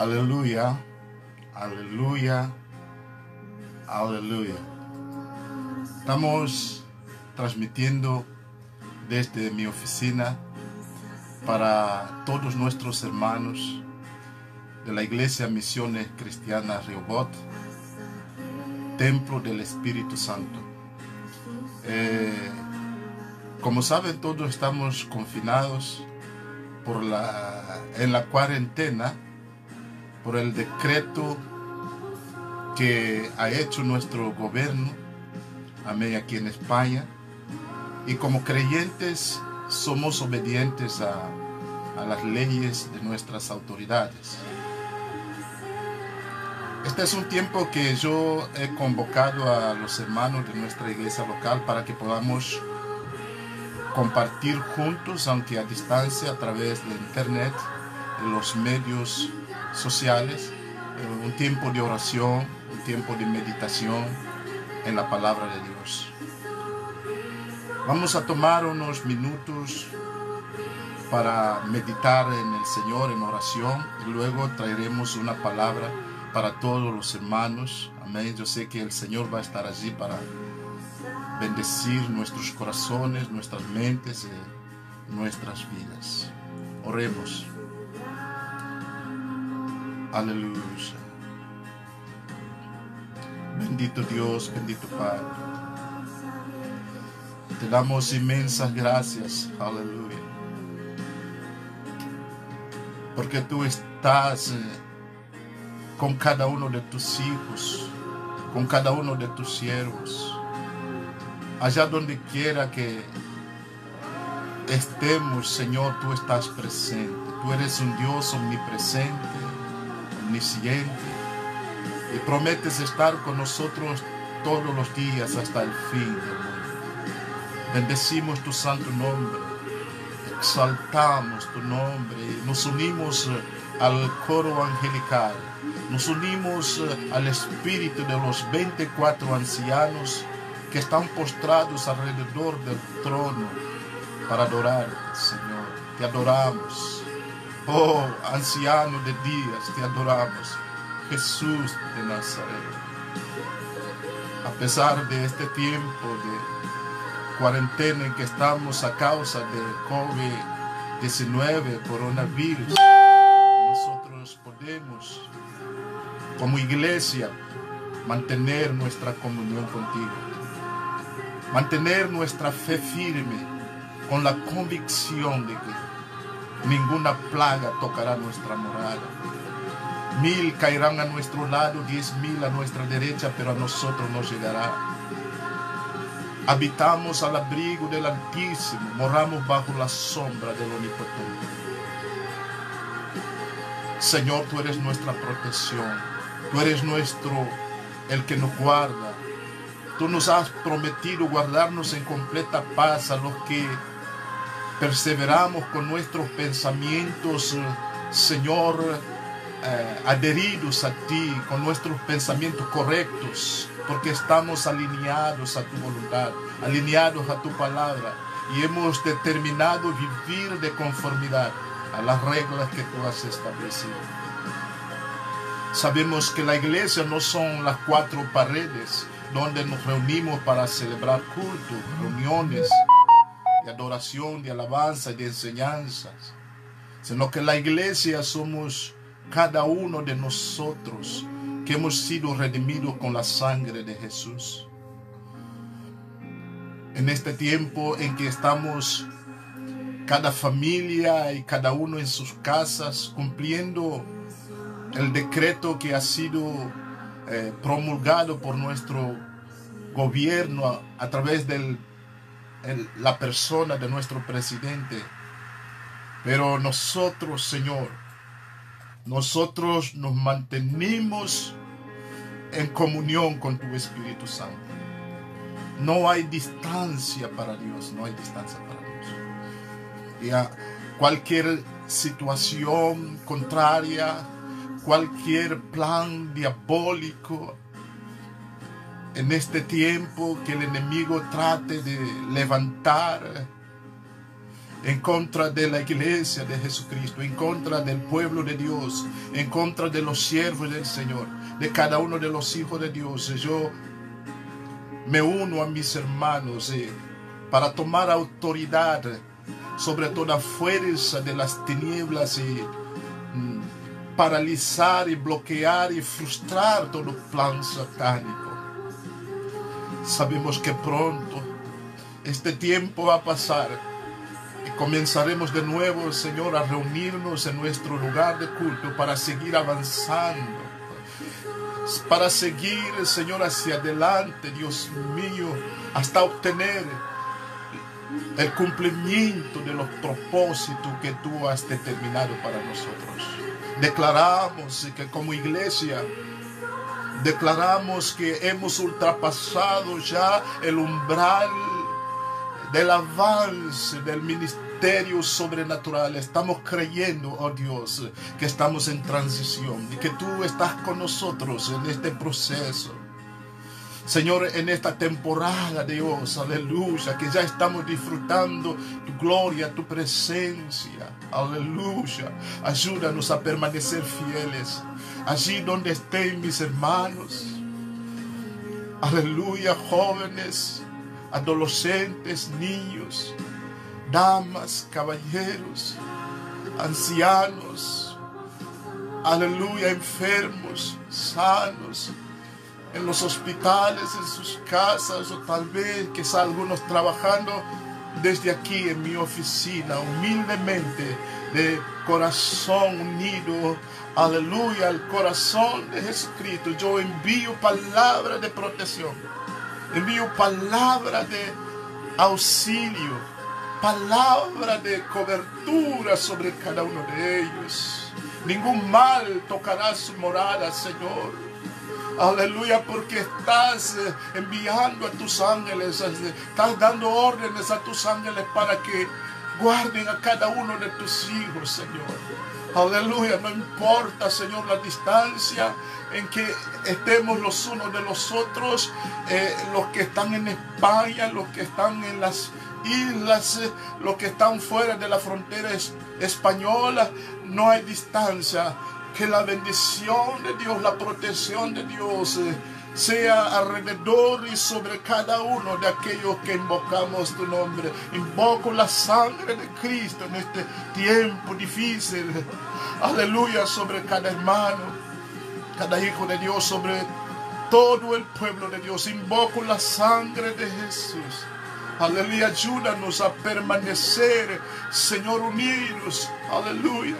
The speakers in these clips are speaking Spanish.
Aleluya, aleluya, aleluya. Estamos transmitiendo desde mi oficina para todos nuestros hermanos de la Iglesia Misiones Cristianas Riobot, Templo del Espíritu Santo. Eh, como saben, todos estamos confinados por la, en la cuarentena por el decreto que ha hecho nuestro gobierno, amén, aquí en España. Y como creyentes somos obedientes a, a las leyes de nuestras autoridades. Este es un tiempo que yo he convocado a los hermanos de nuestra iglesia local para que podamos compartir juntos, aunque a distancia, a través de internet, en los medios sociales, eh, un tiempo de oración, un tiempo de meditación en la palabra de Dios. Vamos a tomar unos minutos para meditar en el Señor en oración y luego traeremos una palabra para todos los hermanos. Amén. Yo sé que el Señor va a estar allí para bendecir nuestros corazones, nuestras mentes y nuestras vidas. Oremos. Aleluya. Bendito Dios, bendito Padre. Te damos inmensas gracias. Aleluya. Porque tú estás eh, con cada uno de tus hijos, con cada uno de tus siervos. Allá donde quiera que estemos, Señor, tú estás presente. Tú eres un Dios omnipresente, omnisciente. Y prometes estar con nosotros todos los días hasta el fin del mundo. Bendecimos tu santo nombre. Exaltamos tu nombre. Nos unimos al coro angelical. Nos unimos al espíritu de los 24 ancianos que están postrados alrededor del trono para adorarte, Señor. Te adoramos. Oh, anciano de días, te adoramos. Jesús de Nazaret. A pesar de este tiempo de cuarentena en que estamos a causa del COVID-19, coronavirus, nosotros podemos, como iglesia, mantener nuestra comunión contigo. Mantener nuestra fe firme con la convicción de que ninguna plaga tocará nuestra morada. Mil caerán a nuestro lado, diez mil a nuestra derecha, pero a nosotros no llegará. Habitamos al abrigo del Altísimo, moramos bajo la sombra del Omnipotente. Señor, tú eres nuestra protección, tú eres nuestro, el que nos guarda. Tú nos has prometido guardarnos en completa paz a los que perseveramos con nuestros pensamientos, Señor, eh, adheridos a ti, con nuestros pensamientos correctos, porque estamos alineados a tu voluntad, alineados a tu palabra, y hemos determinado vivir de conformidad a las reglas que tú has establecido. Sabemos que la iglesia no son las cuatro paredes donde nos reunimos para celebrar cultos, reuniones de adoración, de alabanza y de enseñanzas, sino que la iglesia somos cada uno de nosotros que hemos sido redimidos con la sangre de Jesús. En este tiempo en que estamos cada familia y cada uno en sus casas cumpliendo el decreto que ha sido eh, promulgado por nuestro gobierno a, través la persona de nuestro presidente. Pero nosotros, Señor, nosotros nos mantenemos en comunión con tu Espíritu Santo. No hay distancia para Dios, no hay distancia para Dios. Y cualquier situación contraria, cualquier plan diabólico en este tiempo que el enemigo trate de levantar en contra de la iglesia de Jesucristo, en contra del pueblo de Dios, en contra de los siervos del Señor, de cada uno de los hijos de Dios. Yo me uno a mis hermanos eh, para tomar autoridad sobre toda fuerza de las tinieblas y mm, paralizar y bloquear y frustrar todo plan satánico. Sabemos que pronto este tiempo va a pasar y comenzaremos de nuevo, Señor, a reunirnos en nuestro lugar de culto para seguir avanzando para seguir, Señor, hacia adelante, Dios mío, hasta obtener el cumplimiento de los propósitos que tú has determinado para nosotros. Declaramos que como iglesia, declaramos que hemos ultrapasado ya el umbral del avance del ministerio sobrenatural. Estamos creyendo, oh Dios, que estamos en transición y que tú estás con nosotros en este proceso. Señor, en esta temporada, Dios, aleluya, que ya estamos disfrutando tu gloria, tu presencia, aleluya. Ayúdanos a permanecer fieles allí donde estén mis hermanos. Aleluya, jóvenes, adolescentes, niños, damas, caballeros, ancianos, aleluya, enfermos, sanos en los hospitales, en sus casas, o tal vez quizá algunos trabajando desde aquí en mi oficina, humildemente, de corazón unido, aleluya, al corazón de Jesucristo. Yo envío palabra de protección, envío palabra de auxilio, palabra de cobertura sobre cada uno de ellos. Ningún mal tocará su morada, Señor. Aleluya, porque estás eh, enviando a tus ángeles, eh, estás dando órdenes a tus ángeles para que guarden a cada uno de tus hijos, Señor. Aleluya, no importa, Señor, la distancia en que estemos los unos de los otros, eh, los que están en España, los que están en las islas, los que están fuera de la frontera española, no hay distancia. Que la bendición de Dios, la protección de Dios eh, sea alrededor y sobre cada uno de aquellos que invocamos tu nombre. Invoco la sangre de Cristo en este tiempo difícil. Aleluya sobre cada hermano, cada hijo de Dios, sobre todo el pueblo de Dios. Invoco la sangre de Jesús. Aleluya, ayúdanos a permanecer, Señor, unidos. Aleluya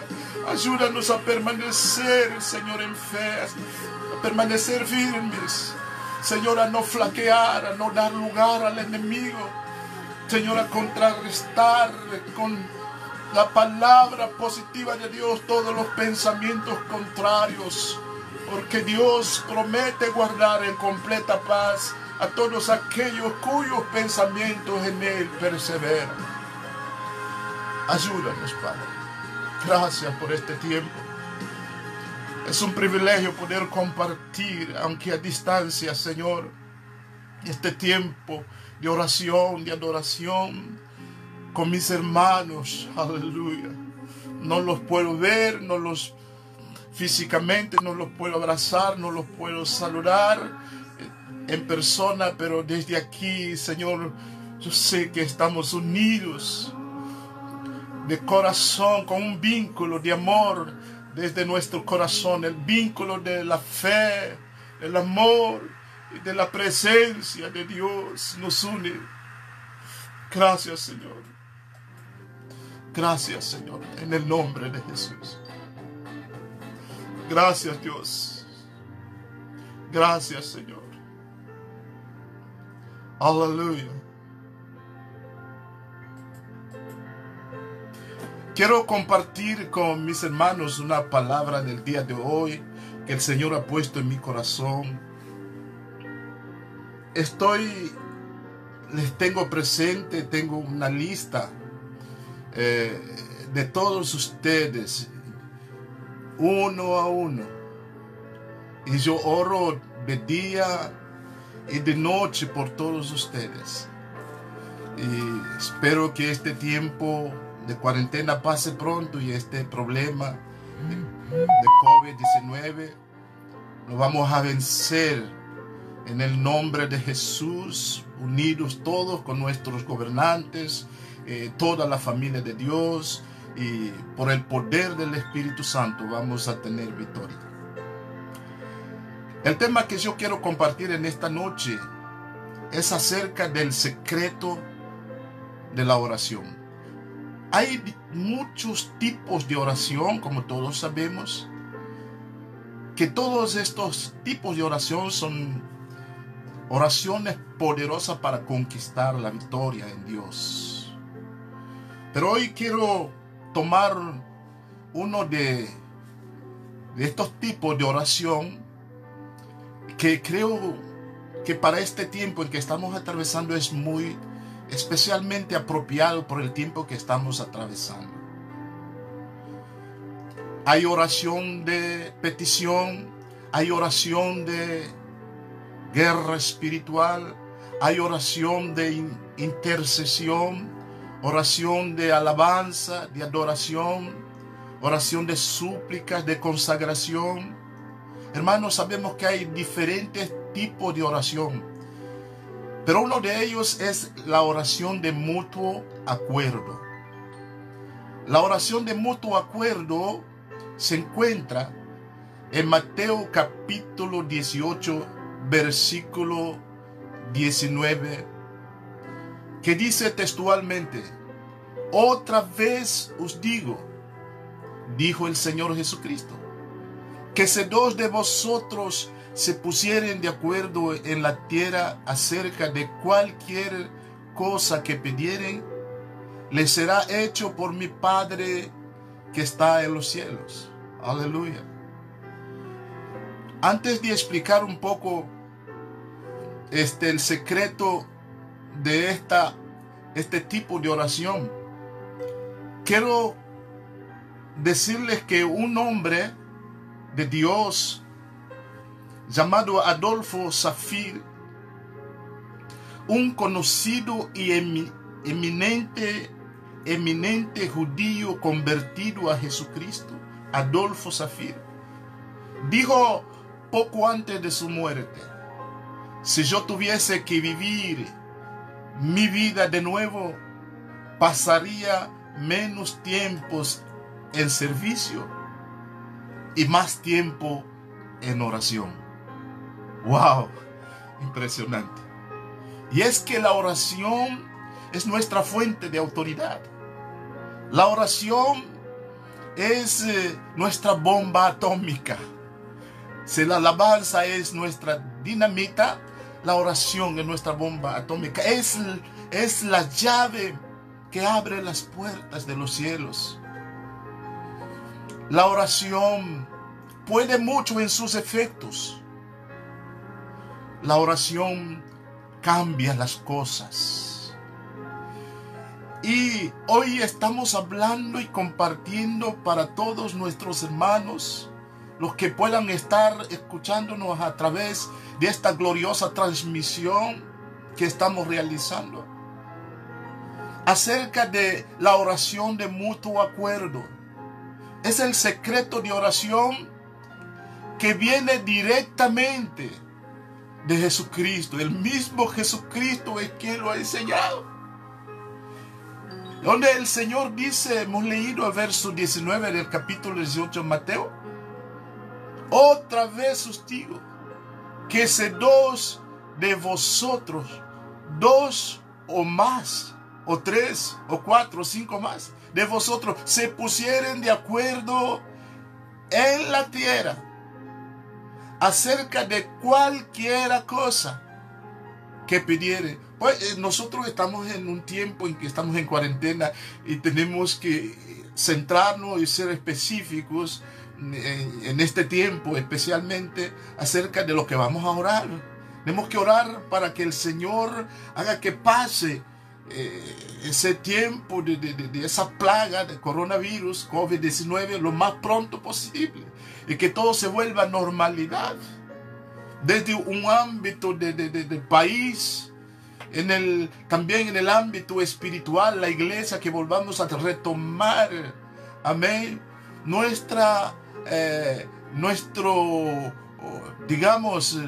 Ayúdanos a permanecer, Señor, en fe, a permanecer firmes. Señor, a no flaquear, a no dar lugar al enemigo. Señor, a contrarrestar con la palabra positiva de Dios todos los pensamientos contrarios. Porque Dios promete guardar en completa paz a todos aquellos cuyos pensamientos en Él perseveran. Ayúdanos, Padre. Gracias por este tiempo. Es un privilegio poder compartir, aunque a distancia, Señor, este tiempo de oración, de adoración con mis hermanos. Aleluya. No los puedo ver, no los físicamente, no los puedo abrazar, no los puedo saludar en persona, pero desde aquí, Señor, yo sé que estamos unidos de corazón, con un vínculo de amor desde nuestro corazón, el vínculo de la fe, el amor y de la presencia de Dios nos une. Gracias Señor. Gracias Señor, en el nombre de Jesús. Gracias Dios. Gracias Señor. Aleluya. Quiero compartir con mis hermanos una palabra del día de hoy que el Señor ha puesto en mi corazón. Estoy, les tengo presente, tengo una lista eh, de todos ustedes, uno a uno. Y yo oro de día y de noche por todos ustedes. Y espero que este tiempo de cuarentena pase pronto y este problema de, de COVID-19 lo vamos a vencer en el nombre de Jesús, unidos todos con nuestros gobernantes, eh, toda la familia de Dios y por el poder del Espíritu Santo vamos a tener victoria. El tema que yo quiero compartir en esta noche es acerca del secreto de la oración. Hay muchos tipos de oración, como todos sabemos, que todos estos tipos de oración son oraciones poderosas para conquistar la victoria en Dios. Pero hoy quiero tomar uno de, de estos tipos de oración que creo que para este tiempo en que estamos atravesando es muy especialmente apropiado por el tiempo que estamos atravesando. Hay oración de petición, hay oración de guerra espiritual, hay oración de intercesión, oración de alabanza, de adoración, oración de súplicas, de consagración. Hermanos, sabemos que hay diferentes tipos de oración. Pero uno de ellos es la oración de mutuo acuerdo. La oración de mutuo acuerdo se encuentra en Mateo capítulo 18, versículo 19, que dice textualmente, otra vez os digo, dijo el Señor Jesucristo, que si dos de vosotros se pusieren de acuerdo en la tierra acerca de cualquier cosa que pidieren, les será hecho por mi Padre que está en los cielos. Aleluya. Antes de explicar un poco este el secreto de esta este tipo de oración, quiero decirles que un hombre de Dios llamado Adolfo Zafir, un conocido y eminente, eminente judío convertido a Jesucristo, Adolfo Zafir, dijo poco antes de su muerte, si yo tuviese que vivir mi vida de nuevo, pasaría menos tiempos en servicio y más tiempo en oración. ¡Wow! Impresionante. Y es que la oración es nuestra fuente de autoridad. La oración es eh, nuestra bomba atómica. Si la alabanza es nuestra dinamita, la oración es nuestra bomba atómica. Es, es la llave que abre las puertas de los cielos. La oración puede mucho en sus efectos. La oración cambia las cosas. Y hoy estamos hablando y compartiendo para todos nuestros hermanos, los que puedan estar escuchándonos a través de esta gloriosa transmisión que estamos realizando, acerca de la oración de mutuo acuerdo. Es el secreto de oración que viene directamente de Jesucristo. El mismo Jesucristo es quien lo ha enseñado. Donde el Señor dice, hemos leído el verso 19 del capítulo 18 de Mateo. Otra vez os digo que si dos de vosotros, dos o más, o tres, o cuatro, o cinco más, de vosotros se pusieren de acuerdo en la tierra acerca de cualquiera cosa que pidiere. Pues eh, nosotros estamos en un tiempo en que estamos en cuarentena y tenemos que centrarnos y ser específicos en, este tiempo, especialmente acerca de lo que vamos a orar. Tenemos que orar para que el Señor haga que pase eh, ese tiempo de, de, esa plaga de coronavirus, COVID-19, lo más pronto posible y que todo se vuelva normalidad. Desde un ámbito de, país, en el, también en el ámbito espiritual, la iglesia, que volvamos a retomar, amén, nuestra, eh, nuestro, digamos,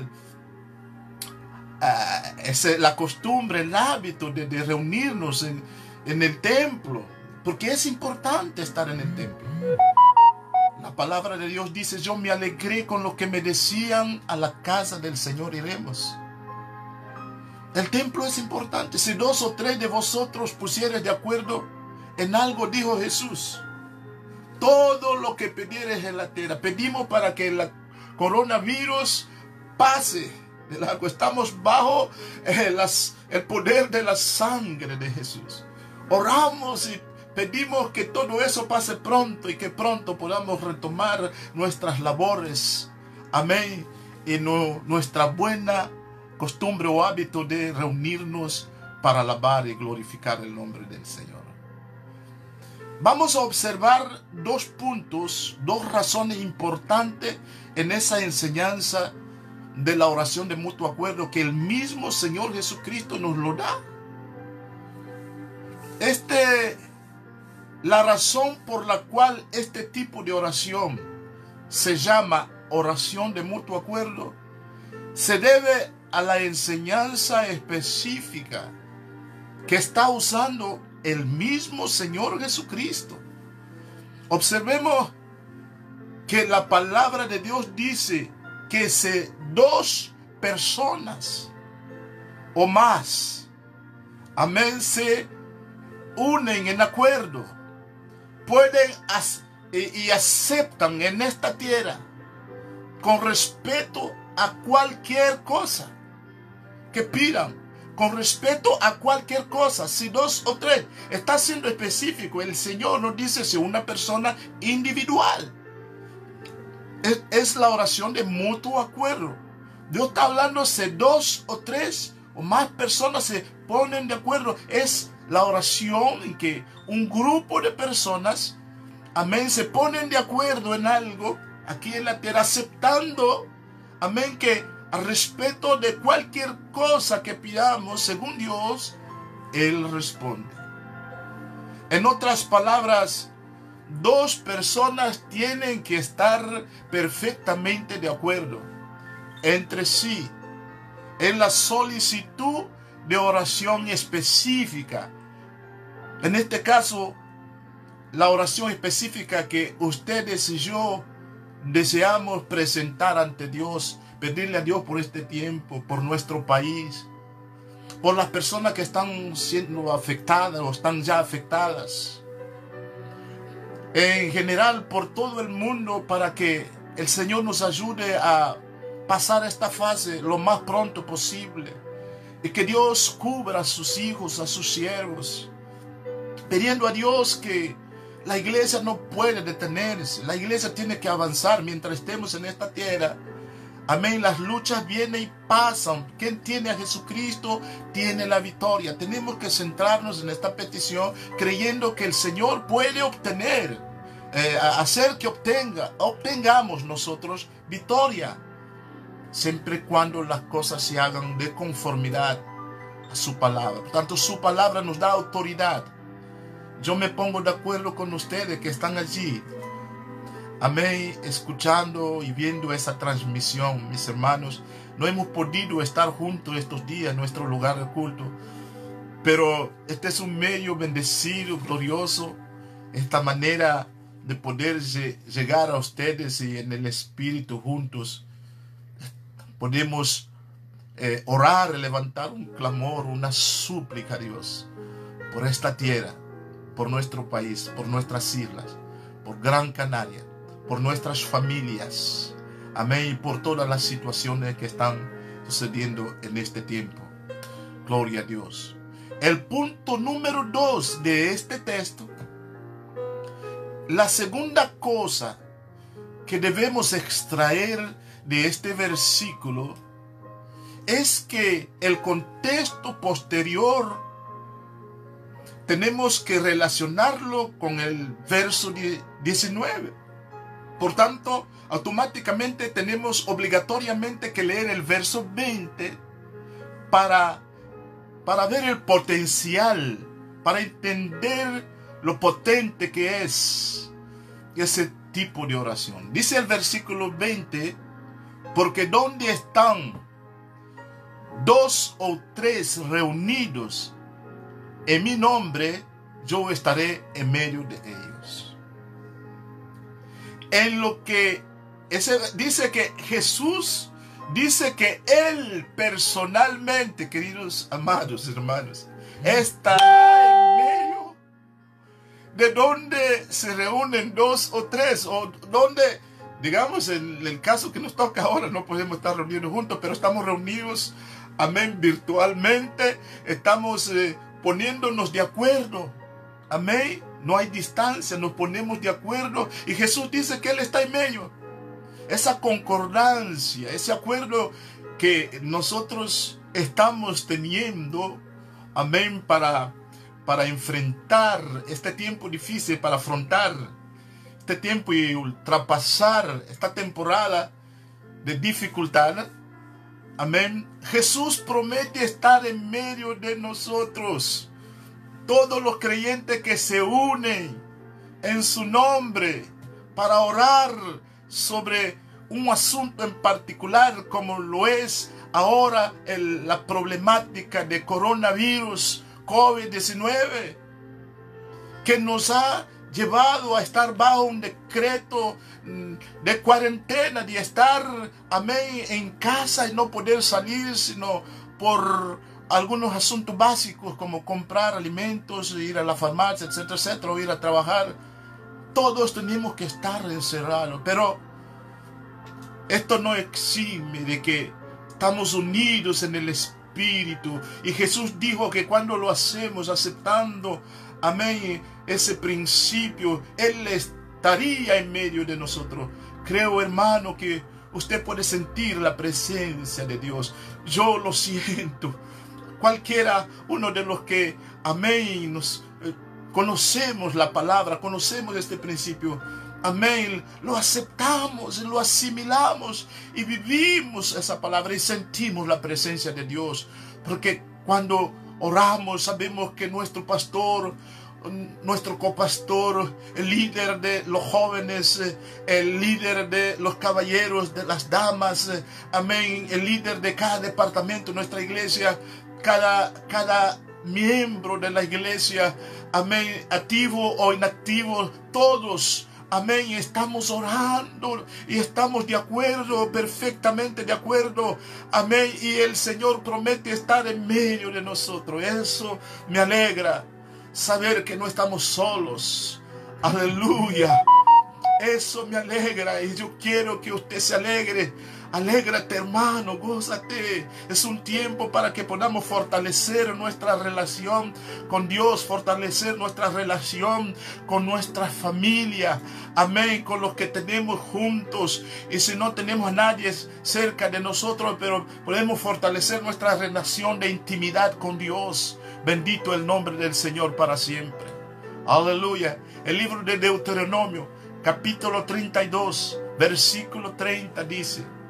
uh, la costumbre, el hábito de, reunirnos en, en el templo, porque es importante estar en el templo. La palabra de Dios dice, yo me alegré con lo que me decían, a la casa del Señor iremos. El templo es importante. Si dos o tres de vosotros pusieres de acuerdo en algo, dijo Jesús, todo lo que pidieres en la tierra, pedimos para que el coronavirus pase Estamos bajo eh, el poder de la sangre de Jesús. Oramos y pedimos que todo eso pase pronto y que pronto podamos retomar nuestras labores. Amén. Y nuestra buena costumbre o hábito de reunirnos para alabar y glorificar el nombre del Señor. Vamos a observar dos puntos, dos razones importantes en esa enseñanza de la oración de mutuo acuerdo que el mismo Señor Jesucristo nos lo da. Este, la razón por la cual este tipo de oración se llama oración de mutuo acuerdo se debe a la enseñanza específica que está usando el mismo Señor Jesucristo. Observemos que la palabra de Dios dice que si dos personas o más, amén, se unen en acuerdo, pueden y aceptan en esta tierra con respeto a cualquier cosa que pidan con respeto a cualquier cosa, si dos o tres, está siendo específico. El Señor nos dice si una persona individual. Es, la oración de mutuo acuerdo. Dios está hablando si dos o tres o más personas se ponen de acuerdo. Es la oración en que un grupo de personas, amén, se ponen de acuerdo en algo aquí en la tierra, aceptando, amén, que al respeto de cualquier cosa que pidamos según Dios, Él responde. En otras palabras, dos personas tienen que estar perfectamente de acuerdo entre sí en la solicitud de oración específica. En este caso, la oración específica que ustedes y yo deseamos presentar ante Dios pedirle a Dios por este tiempo, por nuestro país, por las personas que están siendo afectadas o están ya afectadas. En general, por todo el mundo, para que el Señor nos ayude a pasar esta fase lo más pronto posible. Y que Dios cubra a sus hijos, a sus siervos. Pidiendo a Dios que la iglesia no puede detenerse. La iglesia tiene que avanzar mientras estemos en esta tierra Amén. Las luchas vienen y pasan. Quien tiene a Jesucristo tiene la victoria. Tenemos que centrarnos en esta petición creyendo que el Señor puede obtener, eh, hacer que obtenga, obtengamos nosotros victoria. Siempre y cuando las cosas se hagan de conformidad a su palabra. Por tanto, su palabra nos da autoridad. Yo me pongo de acuerdo con ustedes que están allí Amén, escuchando y viendo esa transmisión, mis hermanos. No hemos podido estar juntos estos días en nuestro lugar de culto, pero este es un medio bendecido, glorioso, esta manera de poder llegar a ustedes y en el Espíritu juntos. Podemos eh, orar, levantar un clamor, una súplica a Dios por esta tierra, por nuestro país, por nuestras islas, por Gran Canaria por nuestras familias. Amén. Y por todas las situaciones que están sucediendo en este tiempo. Gloria a Dios. El punto número dos de este texto. La segunda cosa que debemos extraer de este versículo es que el contexto posterior tenemos que relacionarlo con el verso 19. Por tanto, automáticamente tenemos obligatoriamente que leer el verso 20 para para ver el potencial, para entender lo potente que es ese tipo de oración. Dice el versículo 20, porque donde están dos o tres reunidos en mi nombre, yo estaré en medio de ellos. En lo que ese, dice que Jesús dice que Él personalmente, queridos amados hermanos, estará en medio de donde se reúnen dos o tres, o donde, digamos, en el caso que nos toca ahora, no podemos estar reunidos juntos, pero estamos reunidos, amén, virtualmente, estamos eh, poniéndonos de acuerdo, amén, no hay distancia, nos ponemos de acuerdo, y Jesús dice que Él está en medio. Esa concordancia, ese acuerdo que nosotros estamos teniendo, amén, para, para enfrentar este tiempo difícil, para afrontar este tiempo y ultrapasar esta temporada de dificultad. Amén. Jesús promete estar en medio de nosotros. Todos los creyentes que se unen en su nombre para orar sobre un asunto en particular como lo es ahora la problemática de coronavirus COVID-19 que nos ha llevado a estar bajo un decreto mm, de cuarentena, de estar, amén, en casa y no poder salir, sino por algunos asuntos básicos como comprar alimentos, ir a la farmacia, etcétera, etcétera, o ir a trabajar. Todos tenemos que estar encerrados, pero esto no exime de que estamos unidos en el Espíritu. Y Jesús dijo que cuando lo hacemos aceptando, amén, ese principio, Él estaría en medio de nosotros. Creo, hermano, que usted puede sentir la presencia de Dios. Yo lo siento. Cualquiera, uno de los que, amén, nos eh, conocemos la palabra, conocemos este principio, Amén. Lo aceptamos, lo asimilamos y vivimos esa palabra y sentimos la presencia de Dios. Porque cuando oramos sabemos que nuestro pastor, nuestro copastor, el líder de los jóvenes, el líder de los caballeros, de las damas, amén, el líder de cada departamento, nuestra iglesia, cada, cada miembro de la iglesia, amén, activo o inactivo, todos Amén. Estamos orando y estamos de acuerdo, perfectamente de acuerdo. Amén. Y el Señor promete estar en medio de nosotros. Eso me alegra. Saber que no estamos solos. Aleluya. Eso me alegra y yo quiero que usted se alegre Alégrate hermano, gózate. Es un tiempo para que podamos fortalecer nuestra relación con Dios, fortalecer nuestra relación con nuestra familia. Amén, con los que tenemos juntos. Y si no tenemos a nadie cerca de nosotros, pero podemos fortalecer nuestra relación de intimidad con Dios. Bendito el nombre del Señor para siempre. Aleluya. El libro de Deuteronomio, capítulo 32, versículo 30 dice.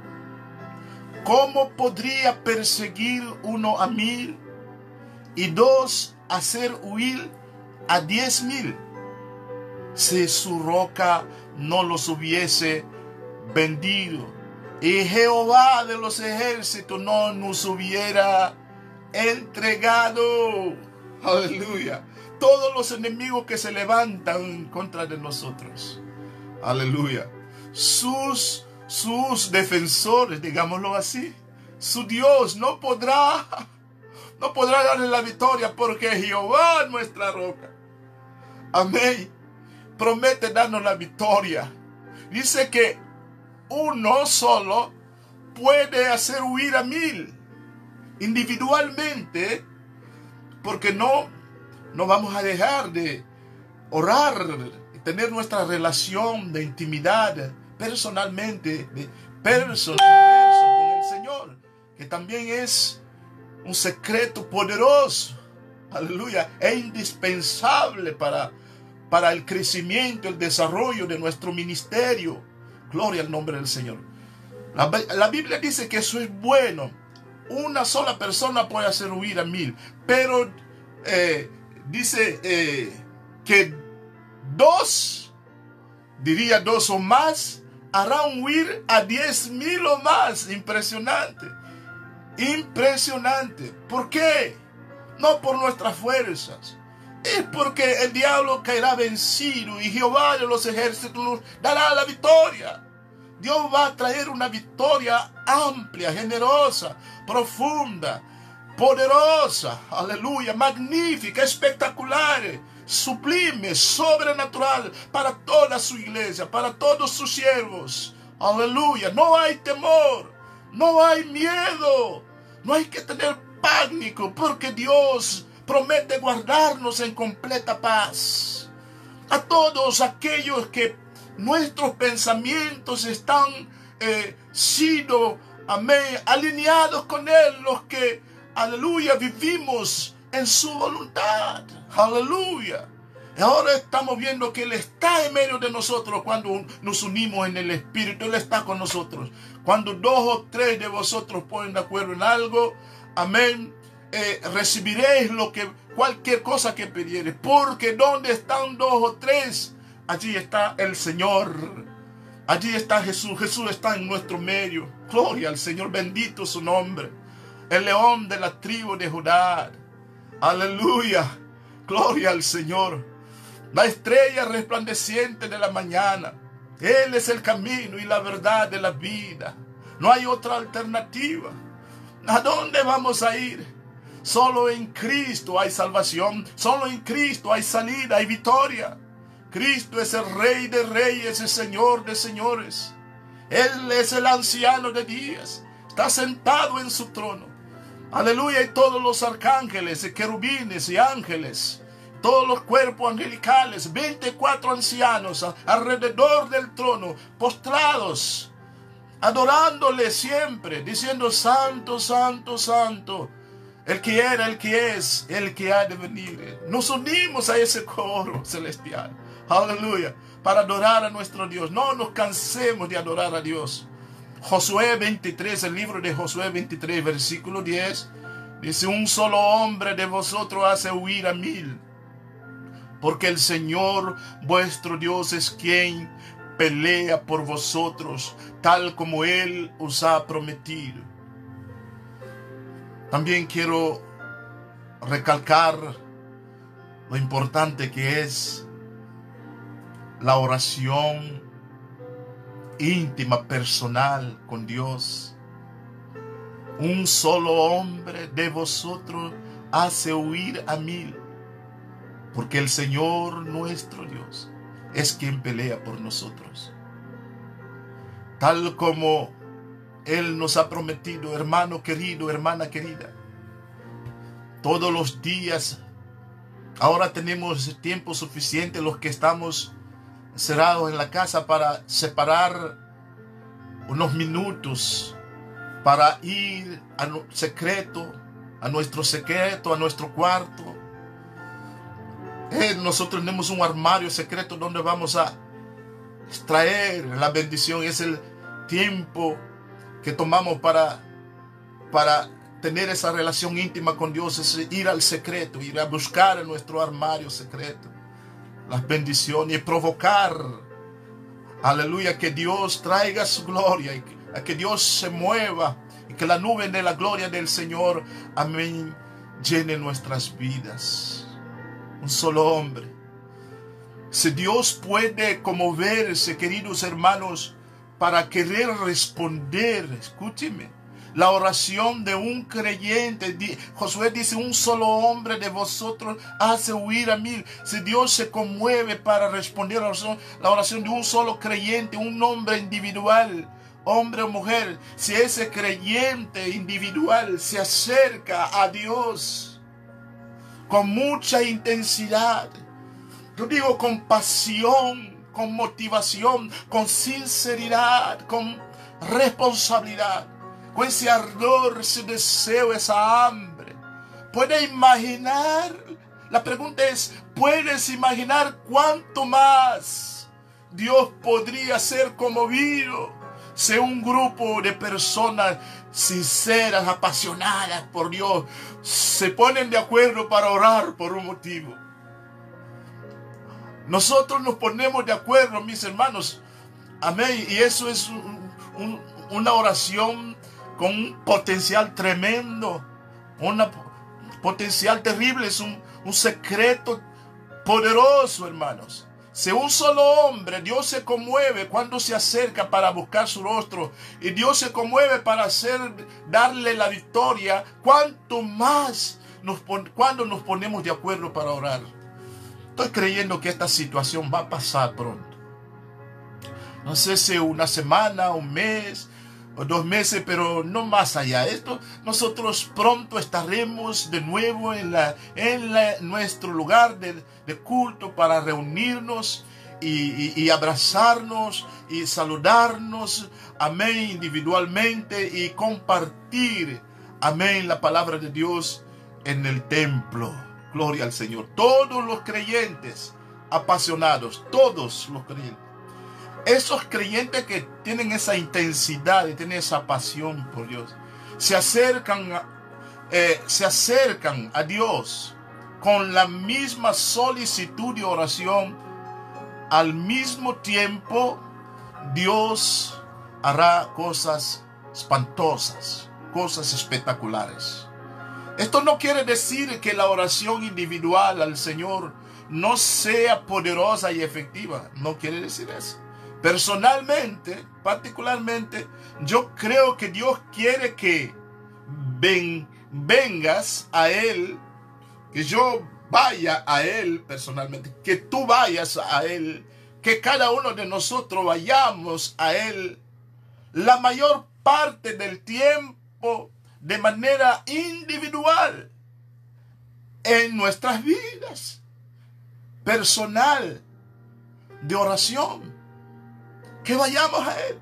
¿Cómo podría perseguir uno a mil y dos hacer huir a diez mil si su roca no los hubiese vendido y Jehová de los ejércitos no nos hubiera entregado? Aleluya. Todos los enemigos que se levantan contra de nosotros. Aleluya. Sus sus defensores, digámoslo así, su Dios no podrá, no podrá darle la victoria porque Jehová es nuestra roca. Amén. Promete darnos la victoria. Dice que uno solo puede hacer huir a mil individualmente porque no, no vamos a dejar de orar y tener nuestra relación de intimidad personalmente, de con el Señor, que también es un secreto poderoso, aleluya, e indispensable para, para el crecimiento, el desarrollo de nuestro ministerio. Gloria al nombre del Señor. La, la Biblia dice que eso es bueno una sola persona puede hacer huir a mil, pero eh, dice eh, que dos, diría dos o más, harán huir a diez mil o más. Impresionante. Impresionante. ¿Por qué? No por nuestras fuerzas. Es porque el diablo caerá vencido y Jehová de los ejércitos nos dará la victoria. Dios va a traer una victoria amplia, generosa, profunda, poderosa, aleluya, magnífica, espectacular, sublime, sobrenatural para toda su iglesia, para todos sus siervos. Aleluya, no hay temor, no hay miedo, no hay que tener pánico porque Dios promete guardarnos en completa paz. A todos aquellos que nuestros pensamientos están eh, sido, amén, alineados con Él, los que, aleluya, vivimos en su voluntad. Aleluya. Ahora estamos viendo que Él está en medio de nosotros cuando nos unimos en el Espíritu. Él está con nosotros. Cuando dos o tres de vosotros ponen de acuerdo en algo, amén, eh, recibiréis lo que cualquier cosa que pidieres. Porque donde están dos o tres, Allí está el Señor. Allí está Jesús. Jesús está en nuestro medio. Gloria al Señor. Bendito su nombre. El león de la tribu de Judá. Aleluya. Gloria al Señor. La estrella resplandeciente de la mañana. Él es el camino y la verdad de la vida. No hay otra alternativa. ¿A dónde vamos a ir? Solo en Cristo hay salvación. Solo en Cristo hay salida, hay victoria. Cristo es el Rey de Reyes y Señor de Señores. Él es el anciano de días. Está sentado en su trono. Aleluya. Y todos los arcángeles y querubines y ángeles. Todos los cuerpos angelicales. 24 ancianos alrededor del trono. Postrados. Adorándole siempre. Diciendo santo, santo, santo. El que era, el que es, el que ha de venir. Nos unimos a ese coro celestial. Aleluya. Para adorar a nuestro Dios. No nos cansemos de adorar a Dios. Josué 23, el libro de Josué 23, versículo 10. Dice, un solo hombre de vosotros hace huir a mil. Porque el Señor vuestro Dios es quien pelea por vosotros, tal como Él os ha prometido. También quiero recalcar lo importante que es la oración íntima, personal con Dios. Un solo hombre de vosotros hace huir a mil, porque el Señor nuestro Dios es quien pelea por nosotros. Tal como Él nos ha prometido, hermano querido, hermana querida, todos los días, ahora tenemos tiempo suficiente los que estamos cerrados en la casa para separar unos minutos para ir a secreto, a nuestro secreto, a nuestro cuarto. Eh, nosotros tenemos un armario secreto donde vamos a extraer la bendición. Es el tiempo que tomamos para, para tener esa relación íntima con Dios, es ir al secreto, ir a buscar en nuestro armario secreto las bendiciones y provocar, aleluya, que Dios traiga su gloria y que, Dios se mueva y que la nube de la gloria del Señor, amén, llene nuestras vidas. Un solo hombre. Si Dios puede conmoverse, queridos hermanos, para querer responder, escúcheme, la oración de un creyente. Josué dice, un solo hombre de vosotros hace huir a mil. Si Dios se conmueve para responder a oración, la oración de un solo creyente, un hombre individual, hombre o mujer, si ese creyente individual se acerca a Dios con mucha intensidad, yo digo con pasión, con motivación, con sinceridad, con responsabilidad, con ese ardor, ese deseo, esa hambre. ¿Puede imaginar? La pregunta es, ¿puedes imaginar cuánto más Dios podría ser conmovido Sé un grupo de personas sinceras, apasionadas por Dios. Se ponen de acuerdo para orar por un motivo. Nosotros nos ponemos de acuerdo, mis hermanos. Amén. Y eso es una oración con un potencial tremendo. Un potencial terrible. Es un, un secreto poderoso, hermanos. Si un solo hombre, Dios se conmueve cuando se acerca para buscar su rostro y Dios se conmueve para hacer, darle la victoria, cuanto más nos, cuando nos ponemos de acuerdo para orar. Estoy creyendo que esta situación va a pasar pronto. No sé si una semana, un mes, o dos meses, pero no más allá. Esto nosotros pronto estaremos de nuevo en, la, en nuestro lugar de, culto para reunirnos y, y, abrazarnos y saludarnos, amén, individualmente y compartir, amén, la palabra de Dios en el templo. Gloria al Señor. Todos los creyentes apasionados, todos los creyentes esos creyentes que tienen esa intensidad y tienen esa pasión por Dios, se acercan, eh, se acercan a Dios con la misma solicitud y oración. Al mismo tiempo, Dios hará cosas espantosas, cosas espectaculares. Esto no quiere decir que la oración individual al Señor no sea poderosa y efectiva. No quiere decir eso. Personalmente, particularmente, yo creo que Dios quiere que ven, vengas a Él, que yo vaya a Él personalmente, que tú vayas a Él, que cada uno de nosotros vayamos a Él la mayor parte del tiempo de manera individual en nuestras vidas personal de oración que vayamos a Él.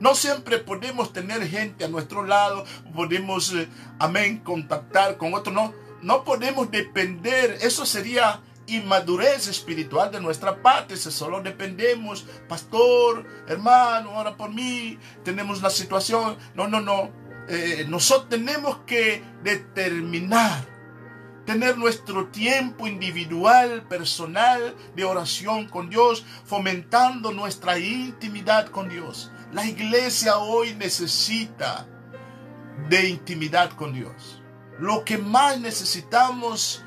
No siempre podemos tener gente a nuestro lado, podemos, eh, amén, contactar con otros. No, no podemos depender. Eso sería inmadurez espiritual de nuestra parte. Si solo dependemos, pastor, hermano, ora por mí, tenemos la situación. No, no, no. Eh, nosotros tenemos que determinar tener nuestro tiempo individual, personal de oración con Dios, fomentando nuestra intimidad con Dios. La iglesia hoy necesita de intimidad con Dios. Lo que más necesitamos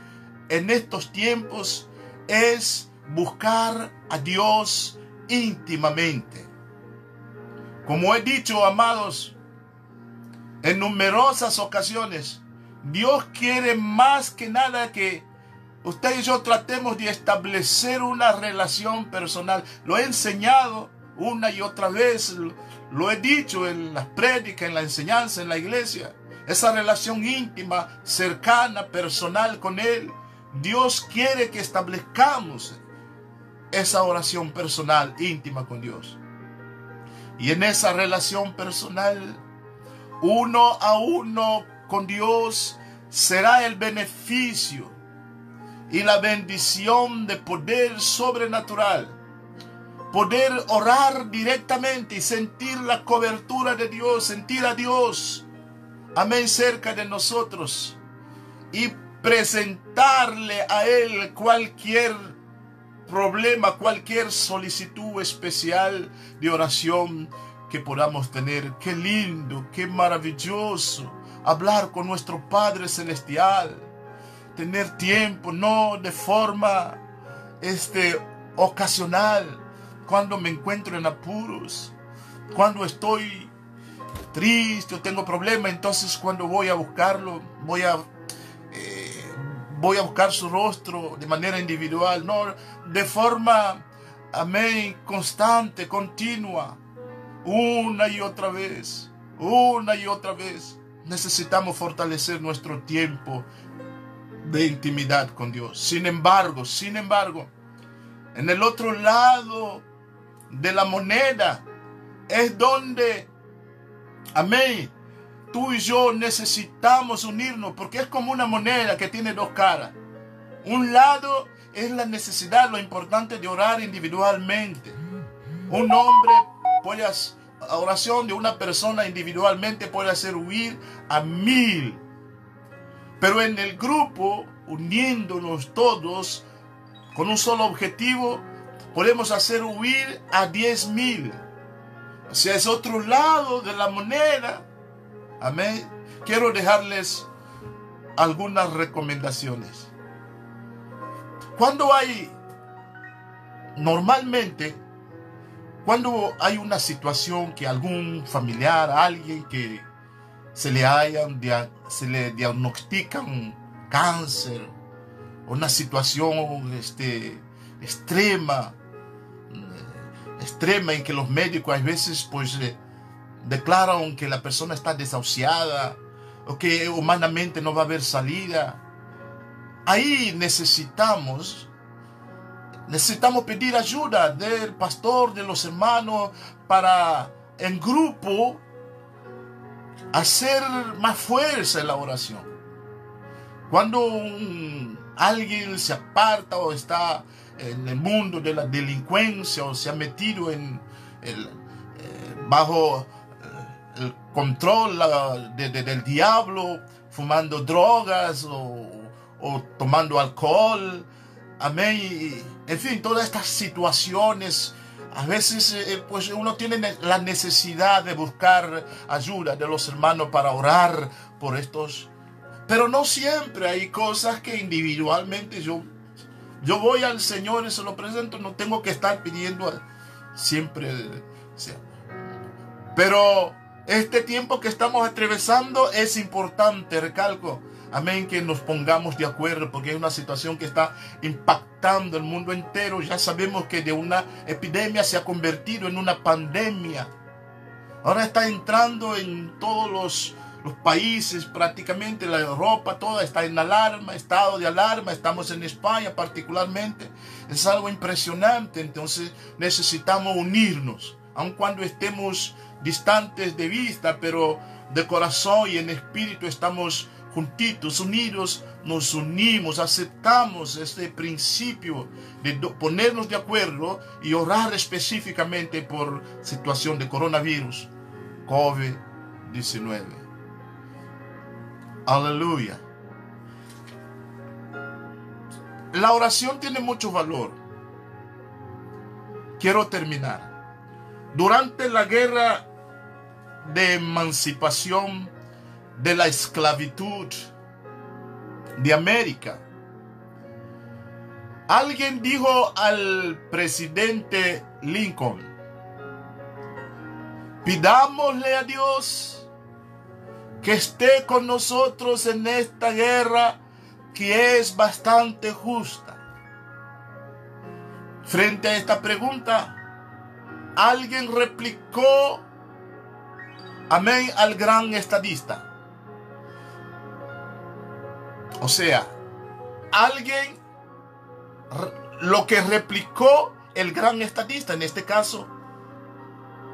en estos tiempos es buscar a Dios íntimamente. Como he dicho, amados, en numerosas ocasiones, Dios quiere más que nada que usted y yo tratemos de establecer una relación personal. Lo he enseñado una y otra vez, lo he dicho en las prédicas, en la enseñanza, en la iglesia. Esa relación íntima, cercana, personal con Él. Dios quiere que establezcamos esa oración personal, íntima con Dios. Y en esa relación personal, uno a uno con Dios será el beneficio y la bendición de poder sobrenatural. Poder orar directamente y sentir la cobertura de Dios, sentir a Dios, amén, cerca de nosotros. Y presentarle a Él cualquier problema, cualquier solicitud especial de oración que podamos tener. Qué lindo, qué maravilloso hablar con nuestro Padre Celestial, tener tiempo, no de forma este, ocasional, cuando me encuentro en apuros, cuando estoy triste o tengo problemas, entonces cuando voy a buscarlo, voy a, eh, voy a buscar su rostro de manera individual, no de forma, amén, constante, continua, una y otra vez, una y otra vez necesitamos fortalecer nuestro tiempo de intimidad con Dios. Sin embargo, sin embargo, en el otro lado de la moneda es donde, amén, tú y yo necesitamos unirnos porque es como una moneda que tiene dos caras. Un lado es la necesidad, lo importante de orar individualmente. Un hombre puede, oración de una persona individualmente puede hacer huir a mil. Pero en el grupo, uniéndonos todos con un solo objetivo, podemos hacer huir a diez mil. O sea, es otro lado de la moneda. Amén. Quiero dejarles algunas recomendaciones. Cuando hay, normalmente, cuando hay una situación que algún familiar, alguien que se le hayan, se le diagnostican cáncer, una situación este, extrema, extrema en que los médicos a veces pues eh, declaran que la persona está desahuciada o que humanamente no va a haber salida. Ahí necesitamos necesitamos pedir ayuda del pastor, de los hermanos para en grupo hacer más fuerza en la oración. Cuando alguien se aparta o está en el mundo de la delincuencia o se ha metido en el, eh, bajo eh, el control del diablo, fumando drogas o, tomando alcohol. Amén. En fin, todas estas situaciones, a veces eh, pues uno tiene la necesidad de buscar ayuda de los hermanos para orar por estos. Pero no siempre hay cosas que individualmente yo yo voy al Señor y se lo presento, no tengo que estar pidiendo siempre. Pero este tiempo que estamos atravesando es importante, recalco. Amén, que nos pongamos de acuerdo porque es una situación que está impactando el mundo entero. Ya sabemos que de una epidemia se ha convertido en una pandemia. Ahora está entrando en todos los países, prácticamente la Europa, toda está en alarma, estado de alarma, estamos en España particularmente. Es algo impresionante, entonces necesitamos unirnos, aun cuando estemos distantes de vista, pero de corazón y en espíritu estamos juntitos, unidos, nos unimos, aceptamos este principio de ponernos de acuerdo y orar específicamente por situación de coronavirus, COVID-19. Aleluya. La oración tiene mucho valor. Quiero terminar. Durante la guerra de emancipación de la esclavitud de América, alguien dijo al presidente Lincoln, pidámosle a Dios que esté con nosotros en esta guerra que es bastante justa. Frente a esta pregunta, alguien replicó, amén, al gran estadista. O sea, alguien lo que replicó el gran estadista, en este caso,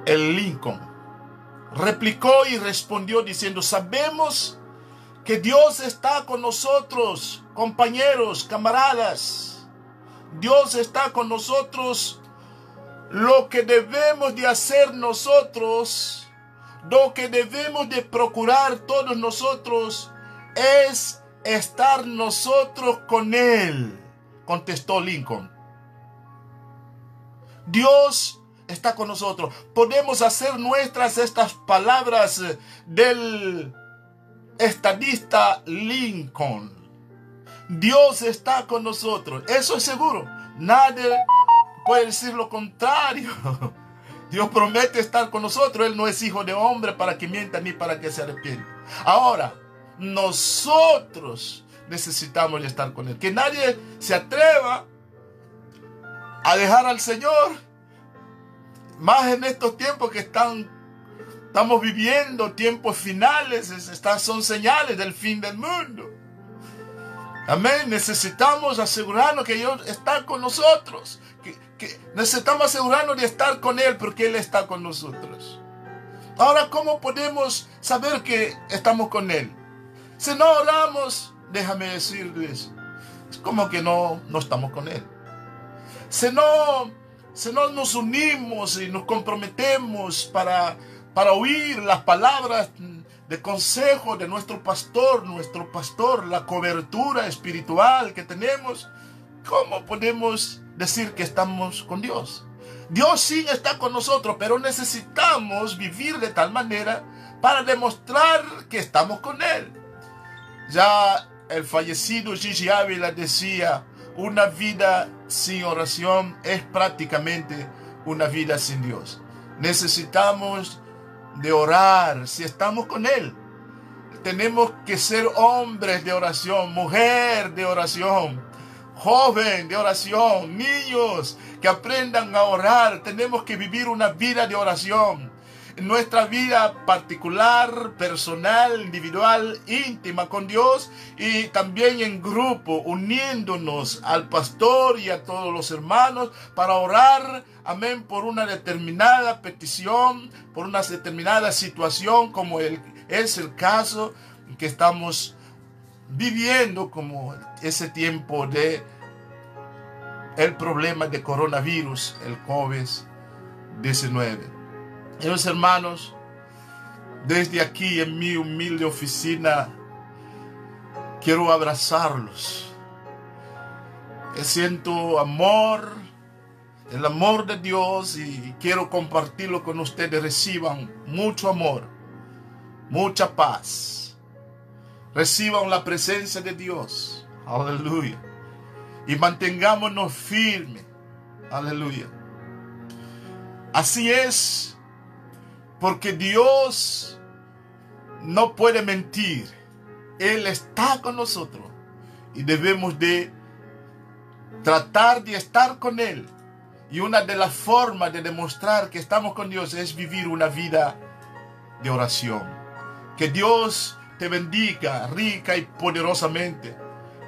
el Lincoln replicó y respondió diciendo, sabemos que Dios está con nosotros, compañeros, camaradas. Dios está con nosotros. Lo que debemos de hacer nosotros, lo que debemos de procurar todos nosotros es estar nosotros con Él, contestó Lincoln. Dios está con nosotros. Podemos hacer nuestras estas palabras del estadista Lincoln. Dios está con nosotros. Eso es seguro. Nadie puede decir lo contrario. Dios promete estar con nosotros. Él no es hijo de hombre para que mienta ni para que se arrepienta. Ahora, nosotros necesitamos estar con Él. Que nadie se atreva a dejar al Señor más en estos tiempos que están, estamos viviendo, tiempos finales, estas son señales del fin del mundo. Amén. Necesitamos asegurarnos que Dios está con nosotros. Que, necesitamos asegurarnos de estar con Él porque Él está con nosotros. Ahora, ¿cómo podemos saber que estamos con Él? Si no oramos, déjame decirles, es como que no, no estamos con Él. Si no si no nos unimos y nos comprometemos para, para oír las palabras de consejo de nuestro pastor, nuestro pastor, la cobertura espiritual que tenemos, ¿cómo podemos decir que estamos con Dios? Dios sí está con nosotros, pero necesitamos vivir de tal manera para demostrar que estamos con Él. Ya el fallecido Gigi Ávila decía, una vida sin oración es prácticamente una vida sin Dios. Necesitamos de orar si estamos con Él. Tenemos que ser hombres de oración, mujer de oración, joven de oración, niños que aprendan a orar. Tenemos que vivir una vida de oración nuestra vida particular, personal, individual, íntima con Dios y también en grupo, uniéndonos al pastor y a todos los hermanos para orar, amén, por una determinada petición, por una determinada situación como es el caso que estamos viviendo como ese tiempo de el problema de coronavirus, el COVID-19. Mis hermanos, desde aquí en mi humilde oficina, quiero abrazarlos. Siento amor, el amor de Dios y quiero compartirlo con ustedes. Reciban mucho amor, mucha paz. Reciban la presencia de Dios. Aleluya. Y mantengámonos firmes. Aleluya. Así es porque Dios no puede mentir. Él está con nosotros. Y debemos de tratar de estar con Él. Y una de las formas de demostrar que estamos con Dios es vivir una vida de oración. Que Dios te bendiga rica y poderosamente.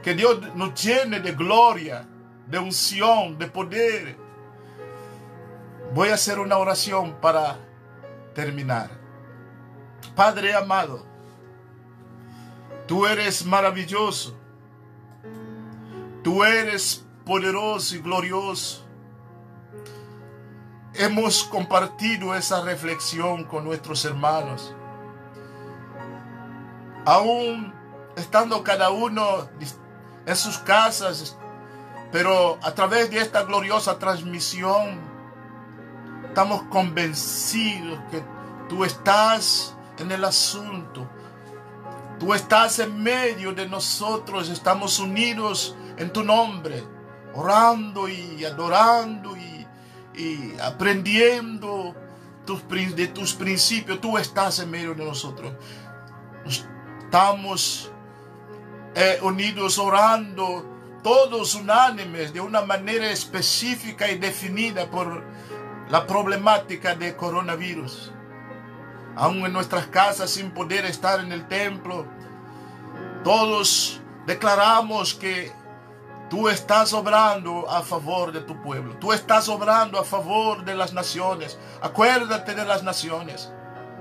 Que Dios nos llene de gloria, de unción, de poder. Voy a hacer una oración para terminar. Padre amado, tú eres maravilloso, tú eres poderoso y glorioso. Hemos compartido esa reflexión con nuestros hermanos. Aún estando cada uno en sus casas, pero a través de esta gloriosa transmisión, Estamos convencidos que tú estás en el asunto. Tú estás en medio de nosotros. Estamos unidos en tu nombre, orando y adorando y, aprendiendo de tus principios. Tú estás en medio de nosotros. Estamos eh, unidos orando, todos unánimes, de una manera específica y definida por la problemática de coronavirus. Aún en nuestras casas sin poder estar en el templo, todos declaramos que tú estás obrando a favor de tu pueblo. Tú estás obrando a favor de las naciones. Acuérdate de las naciones.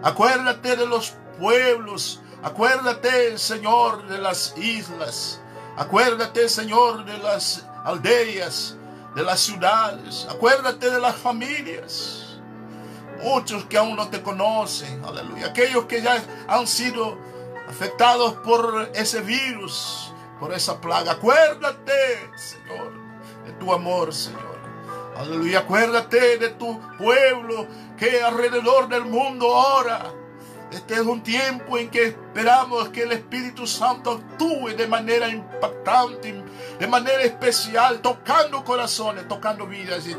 Acuérdate de los pueblos. Acuérdate, Señor, de las islas. Acuérdate, Señor, de las aldeas de las ciudades. Acuérdate de las familias. Muchos que aún no te conocen. Aleluya. Aquellos que ya han sido afectados por ese virus, por esa plaga. Acuérdate, Señor, de tu amor, Señor. Aleluya. Acuérdate de tu pueblo que alrededor del mundo ora este es un tiempo en que esperamos que el Espíritu Santo actúe de manera impactante, de manera especial, tocando corazones, tocando vidas y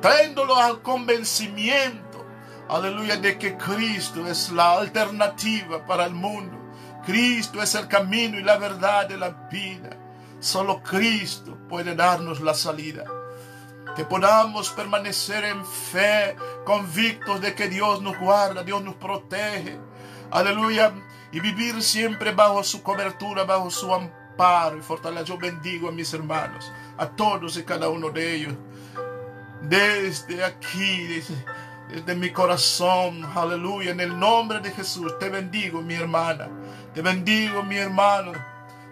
trayéndolos al convencimiento, aleluya, de que Cristo es la alternativa para el mundo. Cristo es el camino y la verdad de la vida. Solo Cristo puede darnos la salida. Que podamos permanecer en fe, convictos de que Dios nos guarda, Dios nos protege Aleluya. Y vivir siempre bajo su cobertura, bajo su amparo y fortaleza. Yo bendigo a mis hermanos, a todos y cada uno de ellos. Desde aquí, desde, mi corazón, aleluya, en el nombre de Jesús, te bendigo, mi hermana. Te bendigo, mi hermano.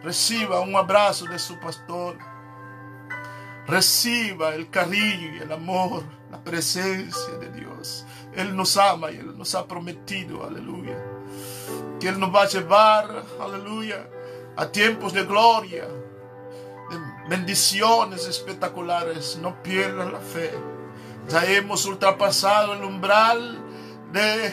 Reciba un abrazo de su pastor. Reciba el cariño y el amor, la presencia de Dios. Él nos ama y Él nos ha prometido, aleluya, que Él nos va a llevar, aleluya, a tiempos de gloria, de bendiciones espectaculares. No pierdan la fe. Ya hemos ultrapasado el umbral de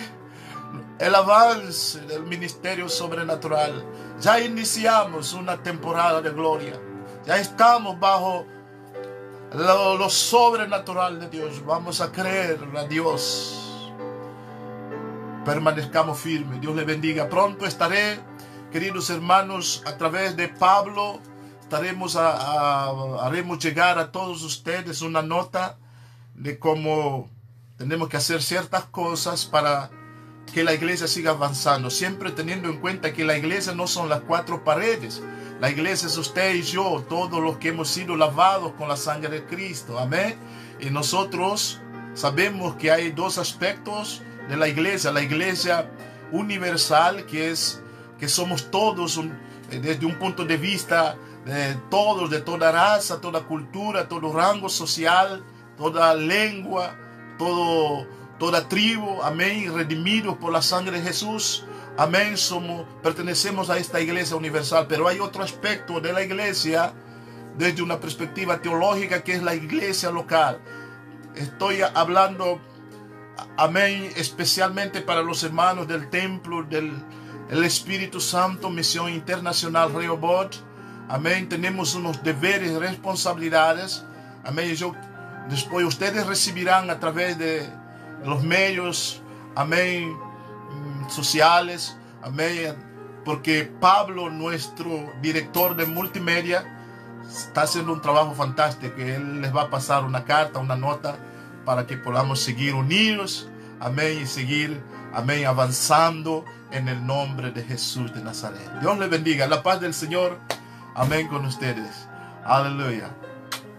el avance del ministerio sobrenatural. Ya iniciamos una temporada de gloria. Ya estamos bajo lo, sobrenatural de Dios. Vamos a creer a Dios. Permanezcamos firmes. Dios le bendiga. Pronto estaré, queridos hermanos, a través de Pablo. Estaremos a, haremos llegar a todos ustedes una nota de cómo tenemos que hacer ciertas cosas para que la iglesia siga avanzando, siempre teniendo en cuenta que la iglesia no son las cuatro paredes. La iglesia es usted y yo, todos los que hemos sido lavados con la sangre de Cristo. Amén. Y nosotros sabemos que hay dos aspectos de la iglesia. La iglesia universal, que es que somos todos eh, desde un punto de vista de todos, de toda raza, toda cultura, todo rango social, toda lengua, todo toda tribu, amén, redimidos por la sangre de Jesús. Amén, somos, pertenecemos a esta iglesia universal, pero hay otro aspecto de la iglesia desde una perspectiva teológica que es la iglesia local. Estoy hablando, amén, especialmente para los hermanos del templo del el Espíritu Santo, Misión Internacional Rehoboth. Amén, tenemos unos deberes responsabilidades. Amén, yo, después ustedes recibirán a través de los medios, amén, sociales, amén, porque Pablo, nuestro director de multimedia, está haciendo un trabajo fantástico. Él les va a pasar una carta, una nota para que podamos seguir unidos, amén, y seguir, amén, avanzando en el nombre de Jesús de Nazaret. Dios les bendiga. La paz del Señor, amén, con ustedes. Aleluya.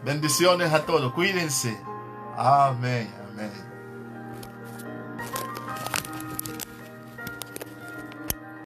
Bendiciones a todos. Cuídense. Amén.